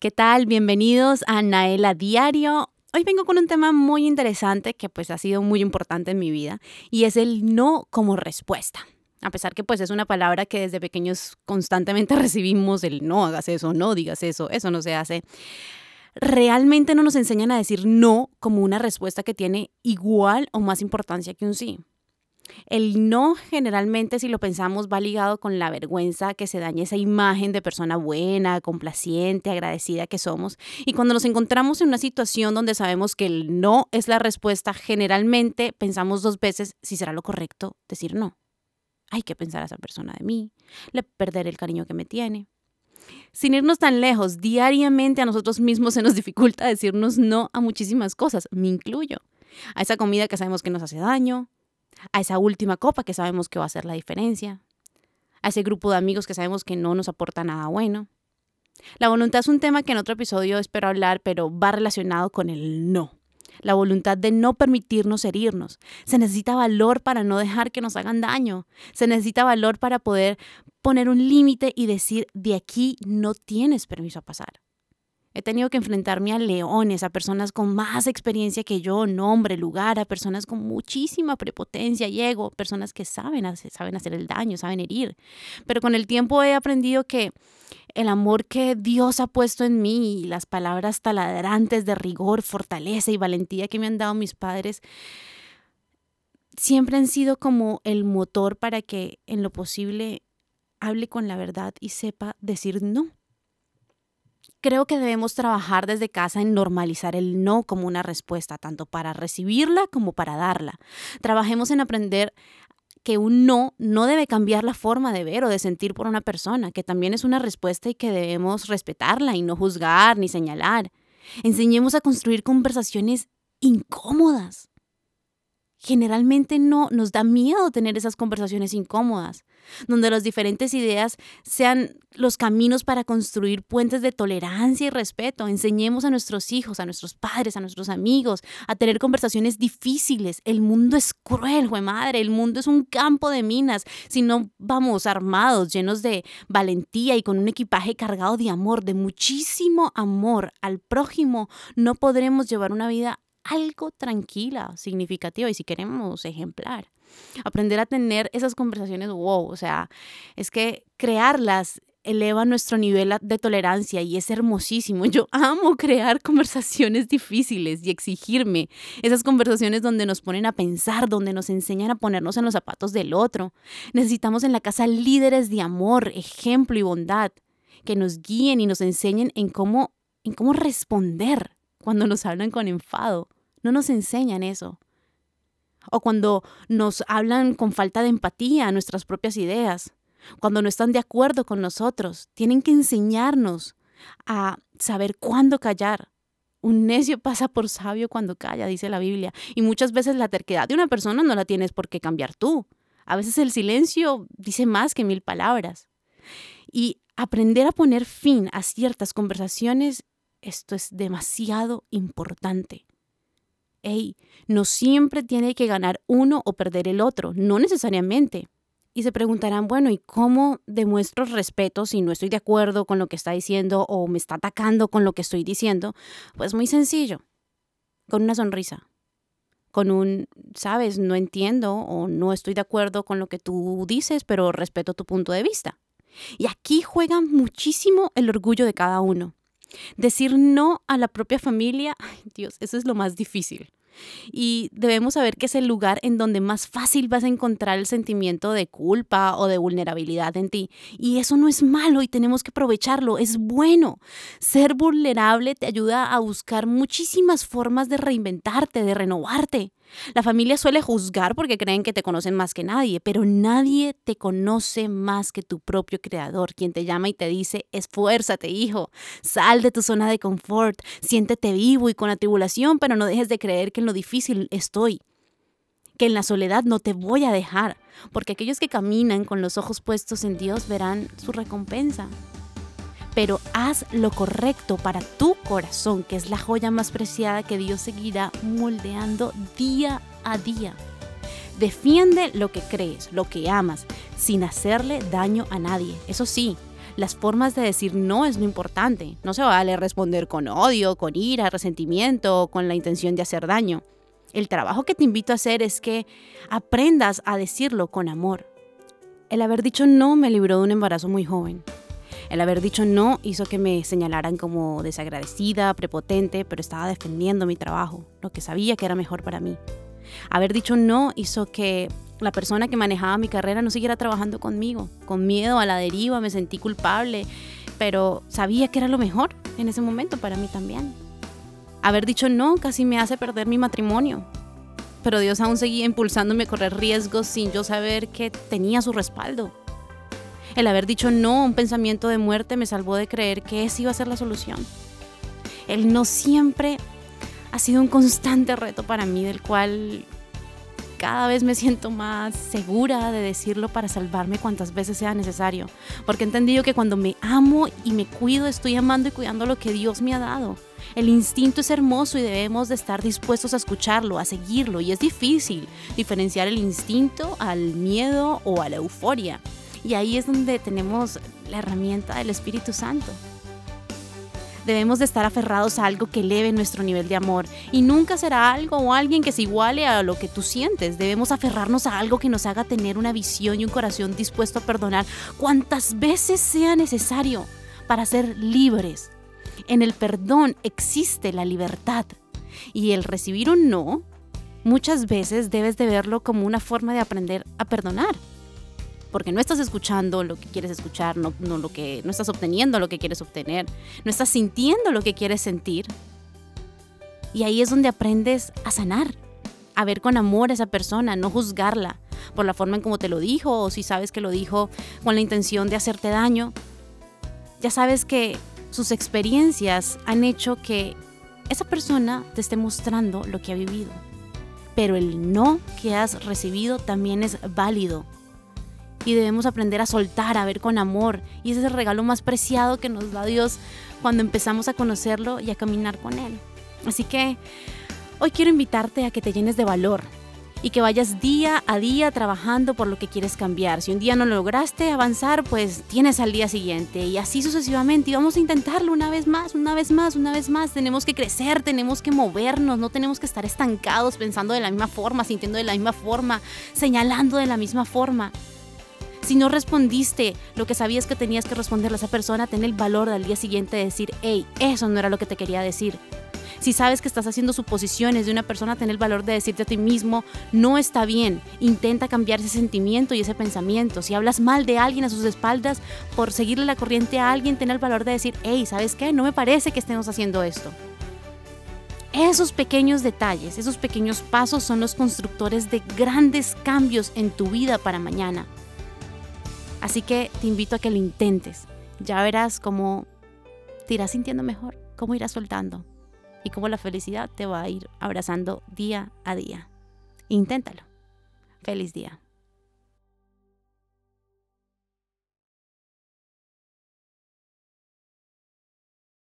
¿Qué tal? Bienvenidos a Naela Diario. Hoy vengo con un tema muy interesante que pues ha sido muy importante en mi vida y es el no como respuesta. A pesar que pues es una palabra que desde pequeños constantemente recibimos el no hagas eso, no digas eso, eso no se hace. Realmente no nos enseñan a decir no como una respuesta que tiene igual o más importancia que un sí. El no generalmente, si lo pensamos, va ligado con la vergüenza que se daña esa imagen de persona buena, complaciente, agradecida que somos. Y cuando nos encontramos en una situación donde sabemos que el no es la respuesta, generalmente pensamos dos veces si será lo correcto decir no. Hay que pensar a esa persona de mí, le perder el cariño que me tiene. Sin irnos tan lejos, diariamente a nosotros mismos se nos dificulta decirnos no a muchísimas cosas, me incluyo. A esa comida que sabemos que nos hace daño, a esa última copa que sabemos que va a hacer la diferencia, a ese grupo de amigos que sabemos que no nos aporta nada bueno. La voluntad es un tema que en otro episodio espero hablar, pero va relacionado con el no. La voluntad de no permitirnos herirnos. Se necesita valor para no dejar que nos hagan daño. Se necesita valor para poder poner un límite y decir, de aquí no tienes permiso a pasar. He tenido que enfrentarme a leones, a personas con más experiencia que yo, nombre, lugar, a personas con muchísima prepotencia y ego, personas que saben hacer, saben hacer el daño, saben herir. Pero con el tiempo he aprendido que el amor que Dios ha puesto en mí y las palabras taladrantes de rigor, fortaleza y valentía que me han dado mis padres, siempre han sido como el motor para que en lo posible hable con la verdad y sepa decir no Creo que debemos trabajar desde casa en normalizar el no como una respuesta, tanto para recibirla como para darla. Trabajemos en aprender que un no no debe cambiar la forma de ver o de sentir por una persona, que también es una respuesta y que debemos respetarla y no juzgar ni señalar. Enseñemos a construir conversaciones incómodas generalmente no nos da miedo tener esas conversaciones incómodas, donde las diferentes ideas sean los caminos para construir puentes de tolerancia y respeto. Enseñemos a nuestros hijos, a nuestros padres, a nuestros amigos a tener conversaciones difíciles. El mundo es cruel, güey madre, el mundo es un campo de minas. Si no vamos armados, llenos de valentía y con un equipaje cargado de amor, de muchísimo amor al prójimo, no podremos llevar una vida algo tranquila, significativa y si queremos ejemplar. Aprender a tener esas conversaciones, wow, o sea, es que crearlas eleva nuestro nivel de tolerancia y es hermosísimo. Yo amo crear conversaciones difíciles y exigirme esas conversaciones donde nos ponen a pensar, donde nos enseñan a ponernos en los zapatos del otro. Necesitamos en la casa líderes de amor, ejemplo y bondad que nos guíen y nos enseñen en cómo en cómo responder cuando nos hablan con enfado. No nos enseñan eso. O cuando nos hablan con falta de empatía a nuestras propias ideas. Cuando no están de acuerdo con nosotros. Tienen que enseñarnos a saber cuándo callar. Un necio pasa por sabio cuando calla, dice la Biblia. Y muchas veces la terquedad de una persona no la tienes por qué cambiar tú. A veces el silencio dice más que mil palabras. Y aprender a poner fin a ciertas conversaciones esto es demasiado importante. Ey, no siempre tiene que ganar uno o perder el otro, no necesariamente. Y se preguntarán, bueno, ¿y cómo demuestro respeto si no estoy de acuerdo con lo que está diciendo o me está atacando con lo que estoy diciendo? Pues muy sencillo, con una sonrisa, con un, sabes, no entiendo o no estoy de acuerdo con lo que tú dices, pero respeto tu punto de vista. Y aquí juega muchísimo el orgullo de cada uno. Decir no a la propia familia, ay Dios, eso es lo más difícil. Y debemos saber que es el lugar en donde más fácil vas a encontrar el sentimiento de culpa o de vulnerabilidad en ti. Y eso no es malo y tenemos que aprovecharlo, es bueno. Ser vulnerable te ayuda a buscar muchísimas formas de reinventarte, de renovarte. La familia suele juzgar porque creen que te conocen más que nadie, pero nadie te conoce más que tu propio creador, quien te llama y te dice, esfuérzate, hijo, sal de tu zona de confort, siéntete vivo y con atribulación, pero no dejes de creer que en lo difícil estoy, que en la soledad no te voy a dejar, porque aquellos que caminan con los ojos puestos en Dios verán su recompensa pero haz lo correcto para tu corazón, que es la joya más preciada que Dios seguirá moldeando día a día. Defiende lo que crees, lo que amas, sin hacerle daño a nadie. Eso sí, Las formas de decir no es lo importante. No se vale responder con odio, con ira, resentimiento o con la intención de hacer daño. El trabajo que te invito a hacer es que aprendas a decirlo con amor. El haber dicho no me libró de un embarazo muy joven. El haber dicho no hizo que me señalaran como desagradecida, prepotente, pero estaba defendiendo mi trabajo, lo que sabía que era mejor para mí. Haber dicho no hizo que la persona que manejaba mi carrera no siguiera trabajando conmigo. Con miedo a la deriva me sentí culpable, pero sabía que era lo mejor en ese momento para mí también. Haber dicho no casi me hace perder mi matrimonio, pero Dios aún seguía impulsándome a correr riesgos sin yo saber que tenía su respaldo. El haber dicho no a un pensamiento de muerte me salvó de creer que esa iba a ser la solución. El no siempre ha sido un constante reto para mí, del cual cada vez me siento más segura de decirlo para salvarme cuantas veces sea necesario, porque he entendido que cuando me amo y me cuido, estoy amando y cuidando lo que Dios me ha dado. El instinto es hermoso y debemos de estar dispuestos a escucharlo, a seguirlo, y es difícil diferenciar el instinto al miedo o a la euforia. Y ahí es donde tenemos la herramienta del Espíritu Santo. Debemos de estar aferrados a algo que eleve nuestro nivel de amor y nunca será algo o alguien que se iguale a lo que tú sientes. Debemos aferrarnos a algo que nos haga tener una visión y un corazón dispuesto a perdonar cuantas veces sea necesario para ser libres. En el perdón existe la libertad y el recibir un no muchas veces debes de verlo como una forma de aprender a perdonar porque no estás escuchando lo que quieres escuchar, no, lo que, no estás obteniendo lo que quieres obtener, no estás sintiendo lo que quieres sentir. Y ahí es donde aprendes a sanar, a ver con amor a esa persona, no juzgarla por la forma en cómo te lo dijo o si sabes que lo dijo con la intención de hacerte daño. Ya sabes que sus experiencias han hecho que esa persona te esté mostrando lo que ha vivido. Pero el no que has recibido también es válido y debemos aprender a soltar, a ver con amor. Y ese es el regalo más preciado que nos da Dios cuando empezamos a conocerlo y a caminar con Él. Así que hoy quiero invitarte a que te llenes de valor y que vayas día a día trabajando por lo que quieres cambiar. Si un día no lograste avanzar, pues tienes al día siguiente y así sucesivamente. Y vamos a intentarlo una vez más, una vez más, una vez más. Tenemos que crecer, tenemos que movernos, no tenemos que estar estancados pensando de la misma forma, sintiendo de la misma forma, señalando de la misma forma. Si no respondiste lo que sabías que tenías que responderle a esa persona, ten el valor al día siguiente de decir, hey, eso no era lo que te quería decir. Si sabes que estás haciendo suposiciones de una persona, ten el valor de decirte a ti mismo, no está bien, intenta cambiar ese sentimiento y ese pensamiento. Si hablas mal de alguien a sus espaldas por seguirle la corriente a alguien, ten el valor de decir, hey, ¿sabes qué? No me parece que estemos haciendo esto. Esos pequeños detalles, esos pequeños pasos son los constructores de grandes cambios en tu vida para mañana. Así que te invito a que lo intentes. Ya verás cómo te irás sintiendo mejor, cómo irás soltando y cómo la felicidad te va a ir abrazando día a día. Inténtalo. Feliz día.